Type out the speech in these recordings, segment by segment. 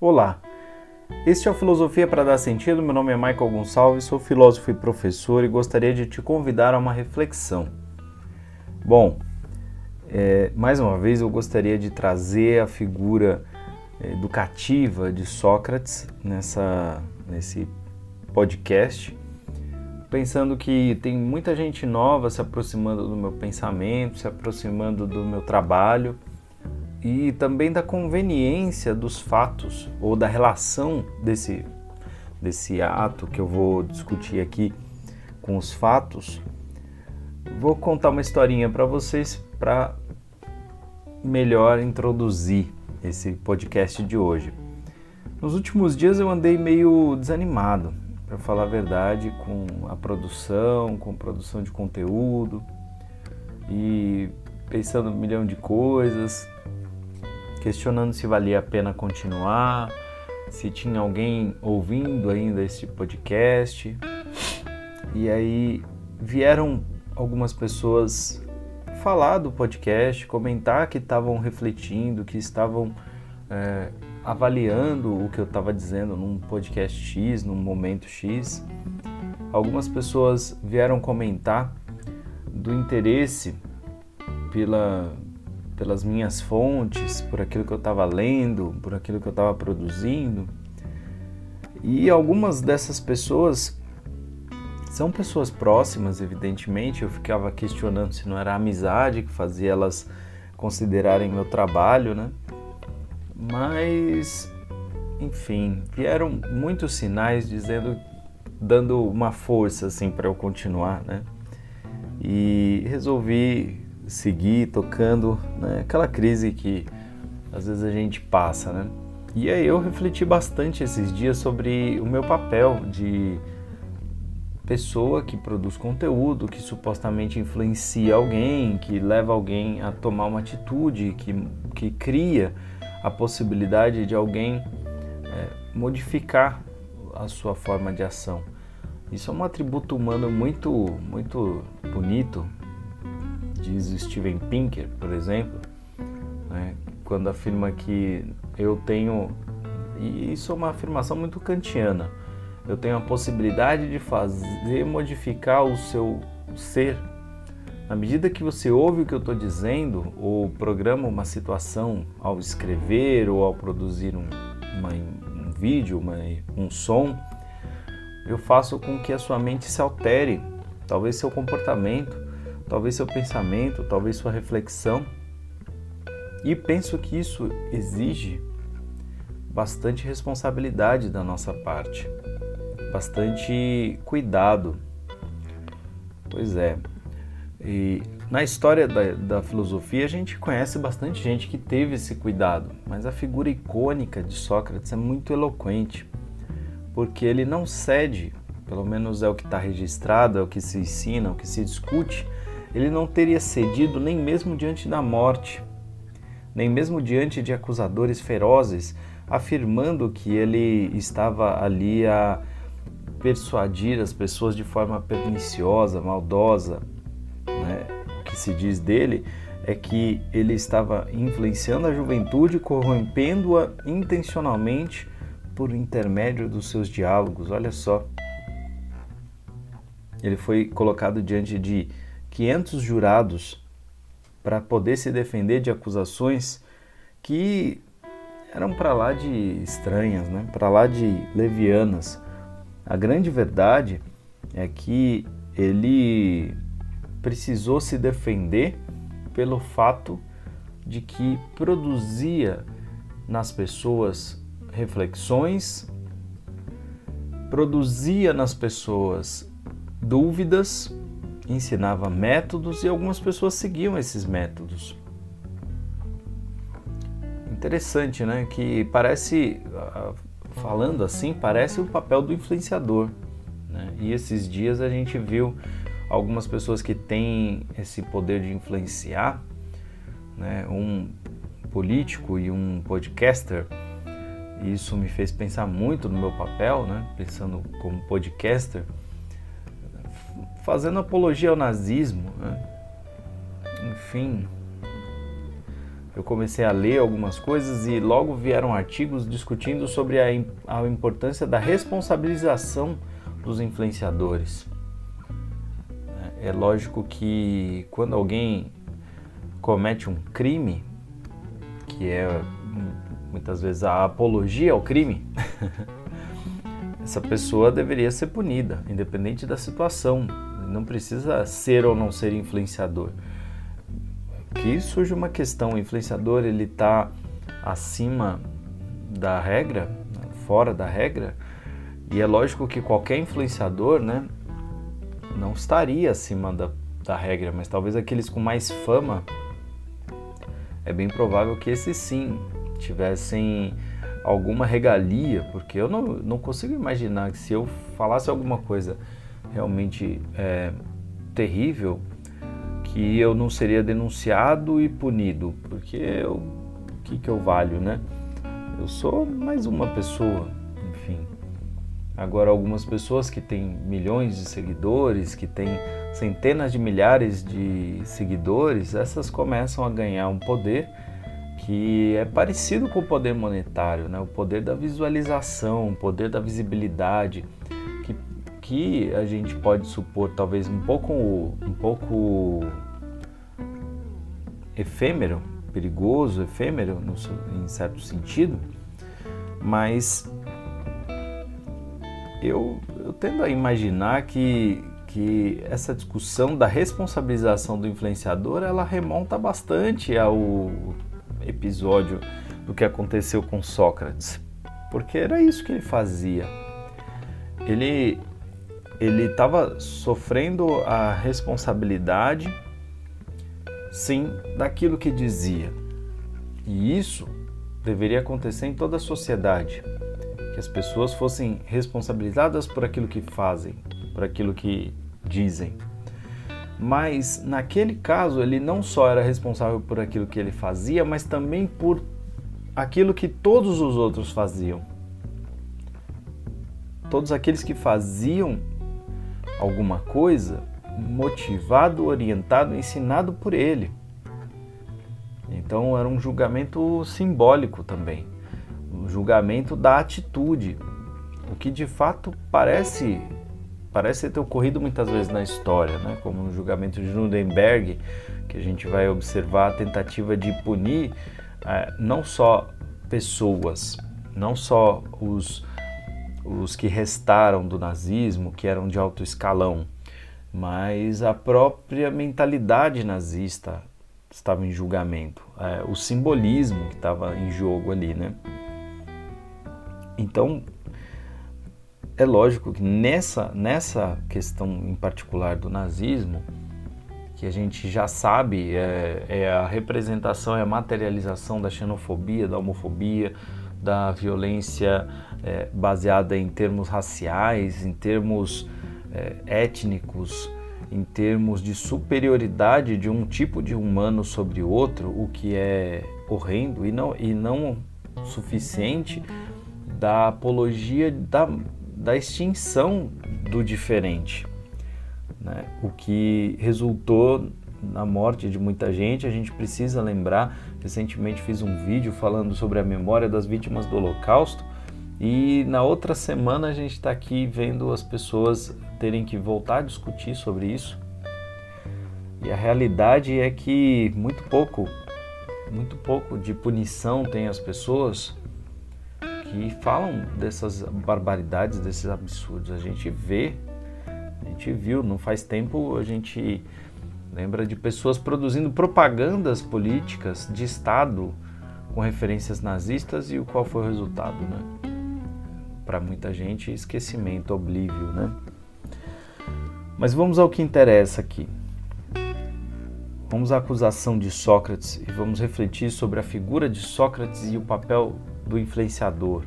Olá, este é o Filosofia para Dar Sentido. Meu nome é Michael Gonçalves, sou filósofo e professor e gostaria de te convidar a uma reflexão. Bom, é, mais uma vez eu gostaria de trazer a figura é, educativa de Sócrates nessa, nesse podcast, pensando que tem muita gente nova se aproximando do meu pensamento, se aproximando do meu trabalho e também da conveniência dos fatos ou da relação desse, desse ato que eu vou discutir aqui com os fatos. Vou contar uma historinha para vocês para melhor introduzir esse podcast de hoje. Nos últimos dias eu andei meio desanimado, para falar a verdade, com a produção, com produção de conteúdo e pensando um milhão de coisas, questionando se valia a pena continuar, se tinha alguém ouvindo ainda esse podcast. E aí vieram algumas pessoas falar do podcast, comentar que estavam refletindo, que estavam é, avaliando o que eu estava dizendo num podcast X, num momento X. Algumas pessoas vieram comentar do interesse pela, pelas minhas fontes, por aquilo que eu estava lendo, por aquilo que eu estava produzindo. E algumas dessas pessoas são pessoas próximas, evidentemente. Eu ficava questionando se não era a amizade que fazia elas considerarem meu trabalho, né? Mas, enfim, vieram muitos sinais dizendo, dando uma força assim para eu continuar, né? E resolvi seguir tocando, né? aquela crise que às vezes a gente passa, né? E aí eu refleti bastante esses dias sobre o meu papel de pessoa que produz conteúdo, que supostamente influencia alguém, que leva alguém a tomar uma atitude, que, que cria a possibilidade de alguém é, modificar a sua forma de ação. Isso é um atributo humano muito, muito bonito, diz Steven Pinker, por exemplo, né, quando afirma que eu tenho, e isso é uma afirmação muito kantiana, eu tenho a possibilidade de fazer modificar o seu ser. Na medida que você ouve o que eu estou dizendo, ou programa uma situação ao escrever ou ao produzir um, uma, um vídeo, uma, um som, eu faço com que a sua mente se altere, talvez seu comportamento, talvez seu pensamento, talvez sua reflexão. E penso que isso exige bastante responsabilidade da nossa parte, bastante cuidado. Pois é. E na história da, da, filosofia a gente conhece bastante gente que teve esse cuidado, mas a figura icônica de Sócrates é muito eloquente, porque ele não cede, pelo menos é o que está registrado, é o que se ensina, é o que se discute, ele não teria cedido nem mesmo diante da morte, nem mesmo diante de acusadores ferozes, afirmando que ele estava ali a persuadir as pessoas de forma perniciosa, maldosa. Né? O que se diz dele é que ele estava influenciando a juventude, corrompendo-a intencionalmente por intermédio dos seus diálogos. Olha só. Ele foi colocado diante de 500 jurados para poder se defender de acusações que eram para lá de estranhas, né? para lá de levianas. A grande verdade é que ele precisou se defender pelo fato de que produzia nas pessoas reflexões, produzia nas pessoas dúvidas ensinava métodos e algumas pessoas seguiam esses métodos. Interessante, né? Que parece, falando assim, parece o papel do influenciador. Né? E esses dias a gente viu algumas pessoas que têm esse poder de influenciar, né? um político e um podcaster. Isso me fez pensar muito no meu papel, né? pensando como podcaster fazendo apologia ao nazismo. Né? Enfim, eu comecei a ler algumas coisas e logo vieram artigos discutindo sobre a, a importância da responsabilização dos influenciadores. É lógico que quando alguém comete um crime, que é muitas vezes a apologia ao crime, essa pessoa deveria ser punida, independente da situação. Não precisa ser ou não ser influenciador. Que surge uma questão, o influenciador ele está acima da regra, fora da regra, e é lógico que qualquer influenciador, né, não estaria acima da, da regra, mas talvez aqueles com mais fama, é bem provável que esses sim tivessem alguma regalia, porque eu não, não consigo imaginar que se eu falasse alguma coisa realmente é, terrível, que eu não seria denunciado e punido, porque eu, o que, que eu valho, né? Eu sou mais uma pessoa, enfim. Agora, algumas pessoas que têm milhões de seguidores, que têm centenas de milhares de seguidores, essas começam a ganhar um poder que é parecido com o poder monetário, né? o poder da visualização, o poder da visibilidade, que, a gente pode supor talvez um pouco, um pouco efêmero, perigoso, efêmero no, em certo sentido, mas eu, eu tendo a imaginar que, que essa discussão da responsabilização do influenciador ela remonta bastante ao episódio do que aconteceu com Sócrates, porque era isso que ele fazia. Ele ele estava sofrendo a responsabilidade, sim, daquilo que dizia. E isso deveria acontecer em toda a sociedade, que as pessoas fossem responsabilizadas por aquilo que fazem, por aquilo que dizem. Mas naquele caso, ele não só era responsável por aquilo que ele fazia, mas também por aquilo que todos os outros faziam. Todos aqueles que faziam alguma coisa motivado, orientado, ensinado por ele. Então era um julgamento simbólico também, um julgamento da atitude, o que de fato parece parece ter ocorrido muitas vezes na história, né? como no julgamento de Nuremberg, que a gente vai observar a tentativa de punir é, não só pessoas, não só os, os que restaram do nazismo, que eram de alto escalão, mas a própria mentalidade nazista estava em julgamento, é, o simbolismo que estava em jogo ali, né? Então, é lógico que nessa, nessa questão em particular do nazismo, que a gente já sabe, é, é a representação, é a materialização da xenofobia, da homofobia, da violência é, baseada em termos raciais, em termos é, étnicos, em termos de superioridade de um tipo de humano sobre outro, o que é horrendo e não, e não suficiente da apologia da da extinção do diferente, né? o que resultou na morte de muita gente. A gente precisa lembrar. Recentemente fiz um vídeo falando sobre a memória das vítimas do Holocausto e na outra semana a gente está aqui vendo as pessoas terem que voltar a discutir sobre isso. E a realidade é que muito pouco, muito pouco de punição tem as pessoas que falam dessas barbaridades, desses absurdos. A gente vê, a gente viu, não faz tempo a gente lembra de pessoas produzindo propagandas políticas de Estado com referências nazistas e o qual foi o resultado, né? Para muita gente, esquecimento, oblívio, né? Mas vamos ao que interessa aqui. Vamos à acusação de Sócrates e vamos refletir sobre a figura de Sócrates e o papel do influenciador,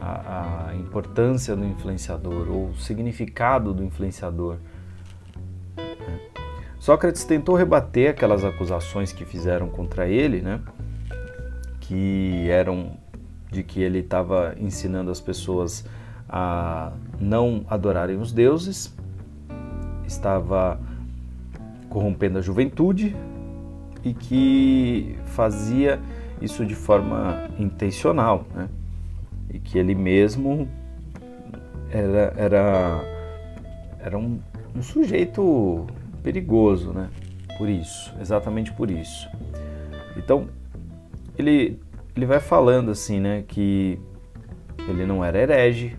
a, a importância do influenciador ou o significado do influenciador. Sócrates tentou rebater aquelas acusações que fizeram contra ele, né? que eram de que ele estava ensinando as pessoas a não adorarem os deuses, estava corrompendo a juventude e que fazia isso de forma intencional, né? E que ele mesmo era, era, era um, um sujeito perigoso, né? Por isso, exatamente por isso. Então, ele, ele vai falando assim, né? Que ele não era herege,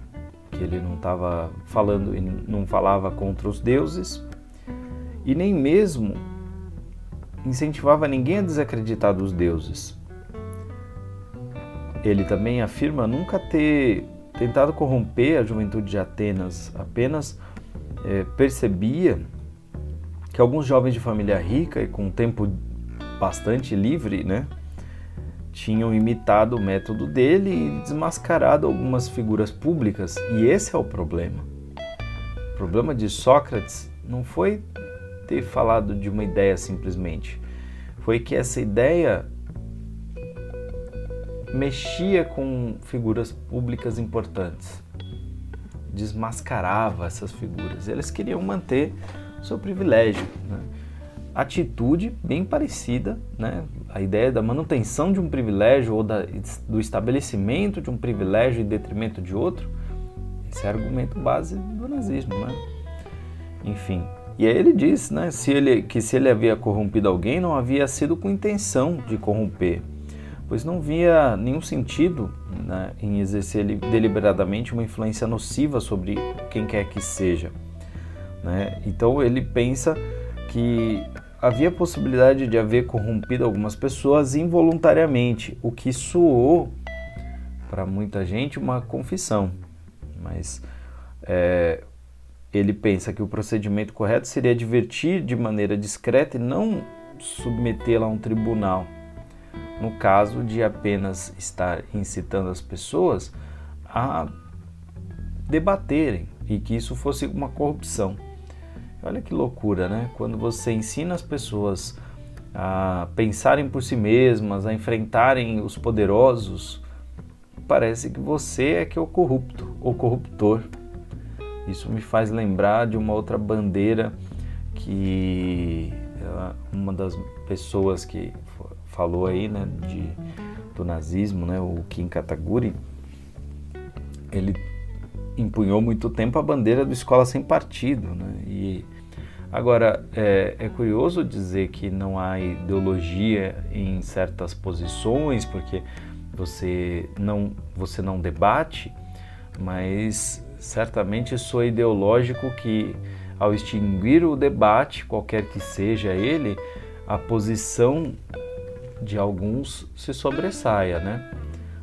que ele não estava falando, não falava contra os deuses e nem mesmo incentivava ninguém a desacreditar dos deuses. Ele também afirma nunca ter tentado corromper a juventude de Atenas, apenas é, percebia que alguns jovens de família rica e com tempo bastante livre, né, tinham imitado o método dele e desmascarado algumas figuras públicas. E esse é o problema. O problema de Sócrates não foi ter falado de uma ideia simplesmente, foi que essa ideia mexia com figuras públicas importantes, desmascarava essas figuras. Eles queriam manter seu privilégio. Né? Atitude bem parecida, né? a ideia da manutenção de um privilégio ou da, do estabelecimento de um privilégio em detrimento de outro. Esse é argumento base do nazismo. Né? Enfim, e aí ele diz né, se ele, que se ele havia corrompido alguém, não havia sido com intenção de corromper, pois não via nenhum sentido né, em exercer deliberadamente uma influência nociva sobre quem quer que seja. Né? Então ele pensa que havia possibilidade de haver corrompido algumas pessoas involuntariamente, o que soou para muita gente uma confissão. Mas é, ele pensa que o procedimento correto seria advertir de maneira discreta e não submetê-la a um tribunal. No caso de apenas estar incitando as pessoas a debaterem e que isso fosse uma corrupção. Olha que loucura, né? Quando você ensina as pessoas a pensarem por si mesmas, a enfrentarem os poderosos, parece que você é que é o corrupto, o corruptor. Isso me faz lembrar de uma outra bandeira que uma das pessoas que falou aí, né, de, do nazismo, né, o Kim Kataguri, ele empunhou muito tempo a bandeira do escola sem partido, né, e agora é, é curioso dizer que não há ideologia em certas posições, porque você não você não debate, mas certamente sou ideológico que, ao extinguir o debate, qualquer que seja ele, a posição de alguns se sobressaia, né?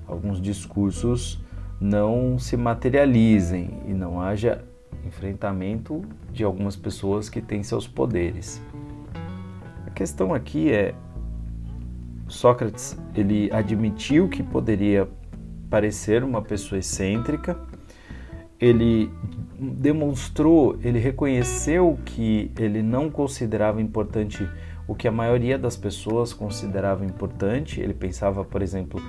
Alguns discursos não se materializem e não haja enfrentamento de algumas pessoas que têm seus poderes. A questão aqui é Sócrates, ele admitiu que poderia parecer uma pessoa excêntrica, ele demonstrou, ele reconheceu que ele não considerava importante o que a maioria das pessoas considerava importante. Ele pensava, por exemplo,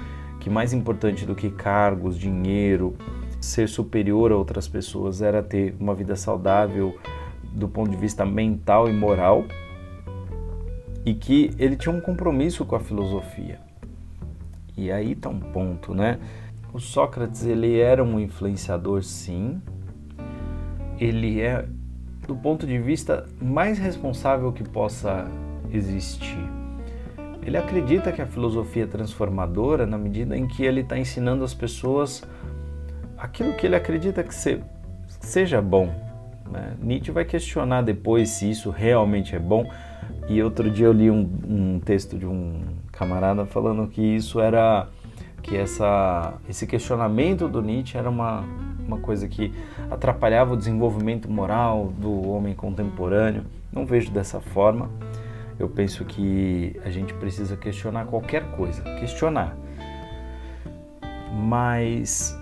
que mais importante do que cargos, dinheiro, ser superior a outras pessoas era ter uma vida saudável do ponto de vista mental e moral. E que ele tinha um compromisso com a filosofia. E aí está um ponto, né? O Sócrates ele era um influenciador, sim. Ele é, do ponto de vista mais responsável que possa existir. Ele acredita que a filosofia é transformadora na medida em que ele está ensinando as pessoas aquilo que ele acredita que se, seja bom. Né? Nietzsche vai questionar depois se isso realmente é bom. E outro dia eu li um, um texto de um camarada falando que isso era que essa, esse questionamento do Nietzsche era uma, uma coisa que atrapalhava o desenvolvimento moral do homem contemporâneo. Não vejo dessa forma. Eu penso que a gente precisa questionar qualquer coisa, questionar. Mas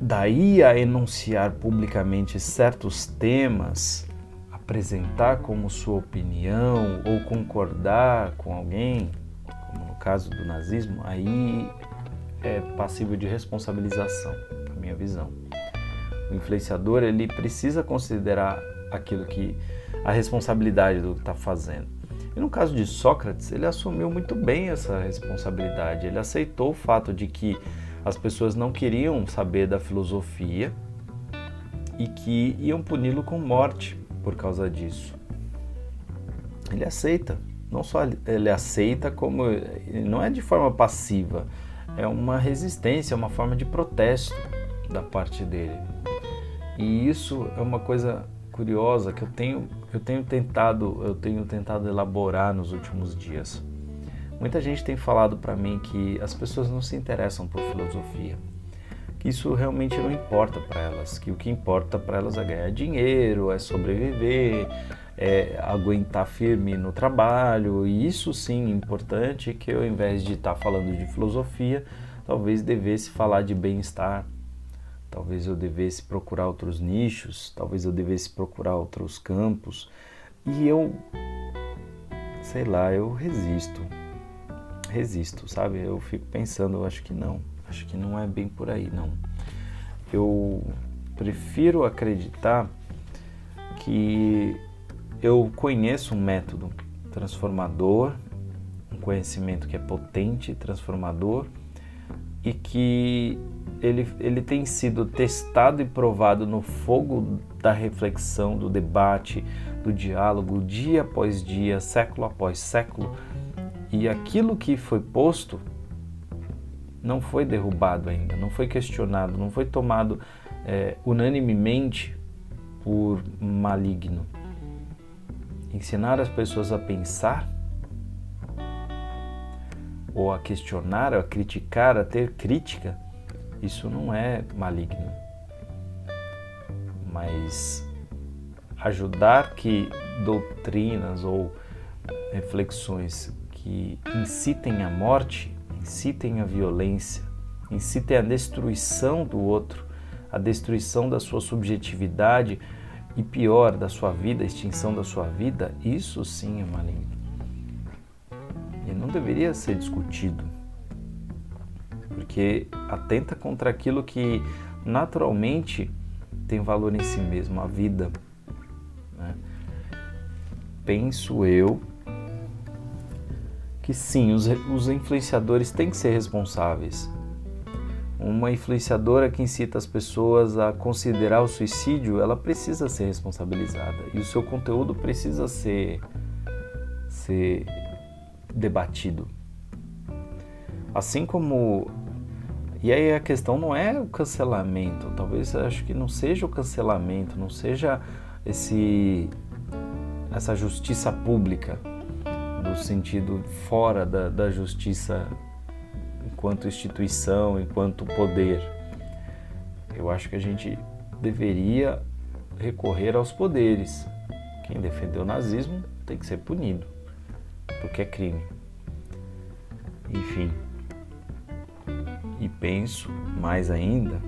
daí a enunciar publicamente certos temas, apresentar como sua opinião ou concordar com alguém, como no caso do nazismo, aí é passível de responsabilização, na minha visão. O influenciador ele precisa considerar aquilo que a responsabilidade do que está fazendo. E no caso de Sócrates, ele assumiu muito bem essa responsabilidade. Ele aceitou o fato de que as pessoas não queriam saber da filosofia e que iam puni-lo com morte por causa disso. Ele aceita, não só ele aceita, como não é de forma passiva, é uma resistência, é uma forma de protesto da parte dele. E isso é uma coisa curiosa que eu tenho, eu tenho tentado, eu tenho tentado elaborar nos últimos dias. Muita gente tem falado para mim que as pessoas não se interessam por filosofia, que isso realmente não importa para elas, que o que importa para elas é ganhar dinheiro, é sobreviver, é aguentar firme no trabalho, e isso sim é importante que eu, ao invés de estar tá falando de filosofia, talvez devesse falar de bem-estar, talvez eu devesse procurar outros nichos, talvez eu devesse procurar outros campos, e eu, sei lá, eu resisto, resisto, sabe? Eu fico pensando, eu acho que não, acho que não é bem por aí, não. Eu prefiro acreditar que eu conheço um método transformador, um conhecimento que é potente, transformador e que ele, ele tem sido testado e provado no fogo da reflexão, do debate, do diálogo, dia após dia, século após século. E aquilo que foi posto não foi derrubado ainda, não foi questionado, não foi tomado é, unanimemente por maligno ensinar as pessoas a pensar, ou a questionar, a criticar, a ter crítica, isso não é maligno. Mas ajudar que doutrinas ou reflexões que incitem a morte, incitem a violência, incitem a destruição do outro, a destruição da sua subjetividade, e pior da sua vida, a extinção da sua vida, isso sim é maligno. E não deveria ser discutido, porque atenta contra aquilo que naturalmente tem valor em si mesmo, a vida. Né? Penso eu que sim, os, os influenciadores têm que ser responsáveis uma influenciadora que incita as pessoas a considerar o suicídio, ela precisa ser responsabilizada e o seu conteúdo precisa ser, ser debatido. Assim como. E aí a questão não é o cancelamento, talvez acho que não seja o cancelamento, não seja esse, essa justiça pública, no sentido fora da, da justiça enquanto instituição, enquanto poder. Eu acho que a gente deveria recorrer aos poderes. Quem defendeu o nazismo tem que ser punido, porque é crime. Enfim. E penso mais ainda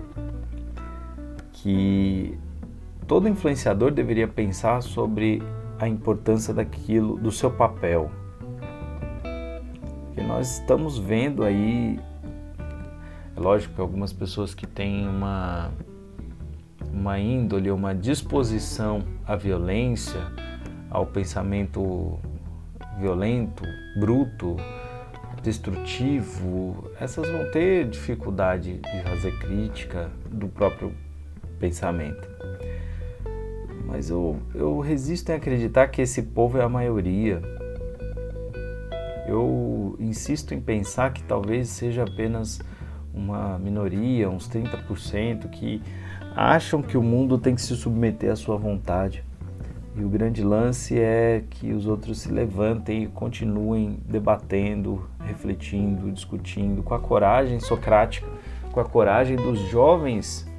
que todo influenciador deveria pensar sobre a importância daquilo, do seu papel que nós estamos vendo aí, é lógico que algumas pessoas que têm uma, uma índole, uma disposição à violência, ao pensamento violento, bruto, destrutivo, essas vão ter dificuldade de fazer crítica do próprio pensamento. Mas eu, eu resisto em acreditar que esse povo é a maioria eu insisto em pensar que talvez seja apenas uma minoria, uns 30%, que acham que o mundo tem que se submeter à sua vontade. E o grande lance é que os outros se levantem e continuem debatendo, refletindo, discutindo, com a coragem socrática, com a coragem dos jovens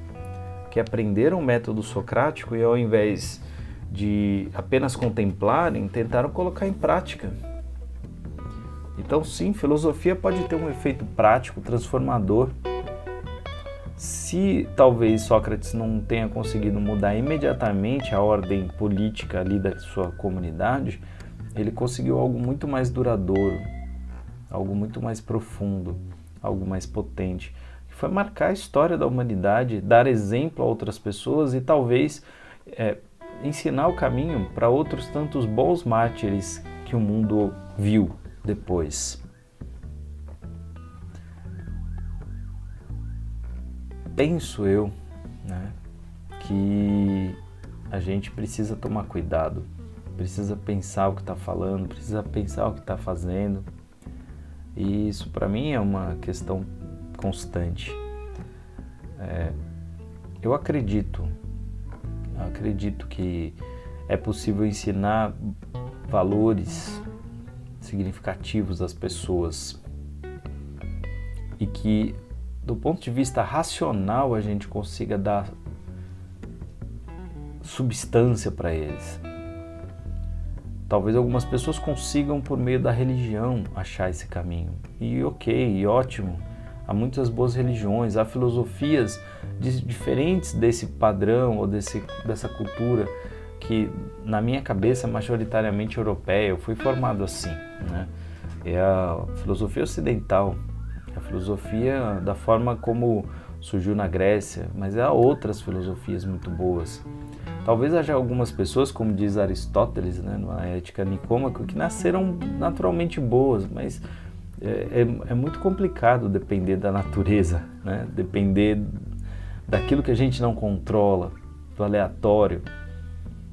que aprenderam o método socrático e ao invés de apenas contemplarem, tentaram colocar em prática. Então, sim, filosofia pode ter um efeito prático, transformador. Se talvez Sócrates não tenha conseguido mudar imediatamente a ordem política ali da sua comunidade, ele conseguiu algo muito mais duradouro, algo muito mais profundo, algo mais potente, que foi marcar a história da humanidade, dar exemplo a outras pessoas e talvez é, ensinar o caminho para outros tantos bons mártires que o mundo viu depois. Penso eu né, que a gente precisa tomar cuidado, precisa pensar o que está falando, precisa pensar o que está fazendo. E isso para mim é uma questão constante. É, eu acredito, acredito que é possível ensinar valores significativos às pessoas e que do ponto de vista racional a gente consiga dar substância para eles. Talvez algumas pessoas consigam por meio da religião achar esse caminho. E ok, e ótimo. Há muitas boas religiões, há filosofias diferentes desse padrão ou desse, dessa cultura que na minha cabeça é majoritariamente europeia. Eu fui formado assim, né? É a filosofia ocidental, a filosofia da forma como surgiu na Grécia, mas há outras filosofias muito boas. Talvez haja algumas pessoas, como diz Aristóteles, né, na Ética Nicômaco, que nasceram naturalmente boas, mas é, é, é, muito complicado depender da natureza, né? depender daquilo que a gente não controla, do aleatório.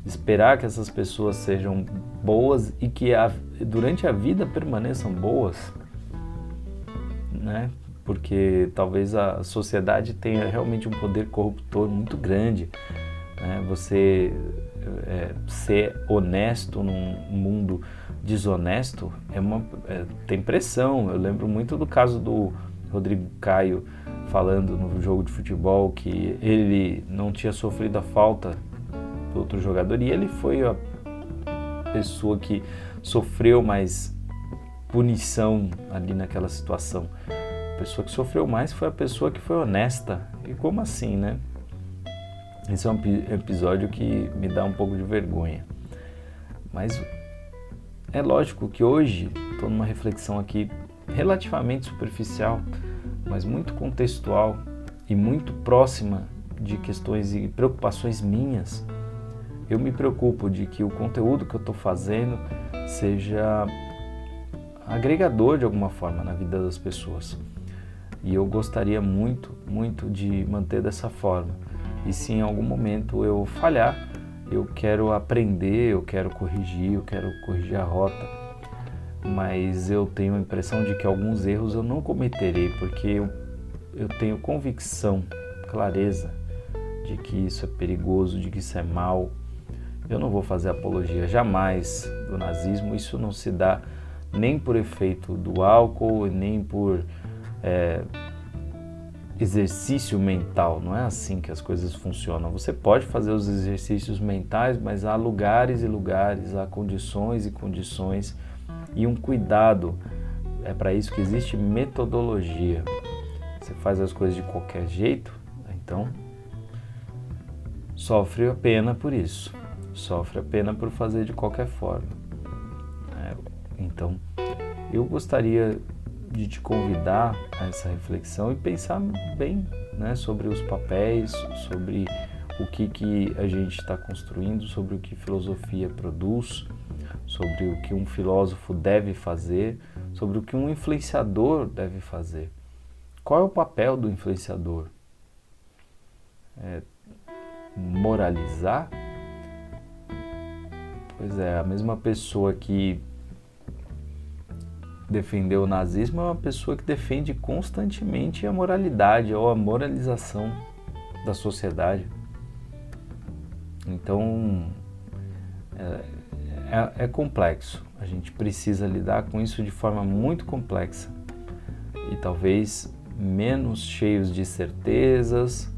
Esperar que essas pessoas sejam boas e que a, durante a vida permaneçam boas, né? porque talvez a sociedade tenha realmente um poder corruptor muito grande né? Você é, ser honesto num mundo desonesto é uma, é, tem pressão. Eu lembro muito do caso do Rodrigo Caio falando no jogo de futebol que ele não tinha sofrido a falta do outro jogador e ele foi a pessoa que sofreu mais punição ali naquela situação. A pessoa que sofreu mais foi a pessoa que foi honesta. E como assim, né? Esse é um episódio que me dá um pouco de vergonha. Mas é lógico que hoje estou numa reflexão aqui relativamente superficial, mas muito contextual e muito próxima de questões e preocupações minhas. Eu me preocupo de que o conteúdo que eu estou fazendo seja agregador de alguma forma na vida das pessoas. E eu gostaria muito, muito de manter dessa forma e se em algum momento eu falhar, eu quero aprender, eu quero corrigir, eu quero corrigir a rota. Mas eu tenho a impressão de que alguns erros eu não cometerei, porque eu, eu tenho convicção, clareza de que isso é perigoso, de que isso é mal. Eu não vou fazer apologia jamais do nazismo, isso não se dá nem por efeito do álcool, nem por é, exercício mental, não é assim que as coisas funcionam. Você pode fazer os exercícios mentais, mas há lugares e lugares, há condições e condições e um cuidado. É para isso que existe metodologia. Você faz as coisas de qualquer jeito, então sofre a pena por isso. Sofre a pena por fazer de qualquer forma. Então, eu gostaria de te convidar a essa reflexão e pensar bem né, sobre os papéis, sobre o que, que a gente está construindo, sobre o que filosofia produz, sobre o que um filósofo deve fazer, sobre o que um influenciador deve fazer. Qual é o papel do influenciador? É moralizar? Pois é, a mesma pessoa que defender o nazismo é uma pessoa que defende constantemente a moralidade ou a moralização da sociedade. Então é, é, é, complexo. A gente precisa lidar com isso de forma muito complexa e talvez menos cheios de certezas,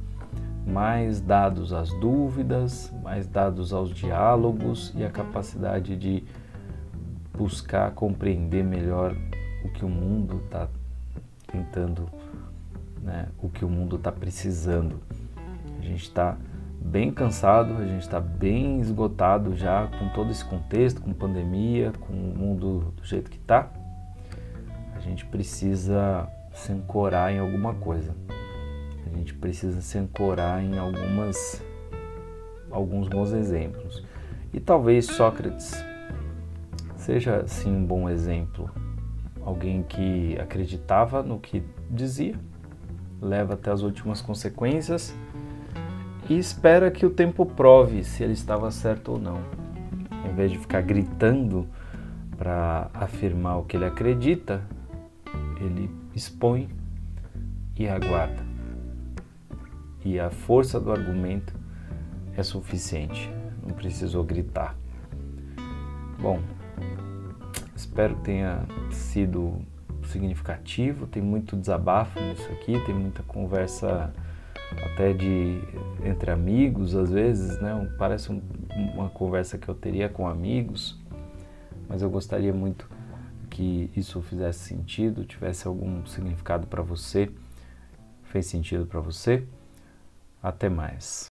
mais dados às dúvidas, mais dados aos diálogos e a capacidade de buscar compreender melhor o que o mundo está tentando, né, o que o mundo está precisando. A gente está bem cansado, a gente está bem esgotado já com todo esse contexto, com pandemia, com o mundo do jeito que está. A gente precisa se ancorar em alguma coisa. A gente precisa se ancorar em algumas alguns bons exemplos. E talvez Sócrates Seja sim um bom exemplo. Alguém que acreditava no que dizia, leva até as últimas consequências e espera que o tempo prove se ele estava certo ou não. Em vez de ficar gritando para afirmar o que ele acredita, ele expõe e aguarda. E a força do argumento é suficiente, não precisou gritar. Bom, espero que tenha sido significativo, tem muito desabafo nisso aqui, tem muita conversa até de entre amigos às vezes, né? Parece um, uma conversa que eu teria com amigos, mas eu gostaria muito que isso fizesse sentido, tivesse algum significado para você, fez sentido para você. Até mais.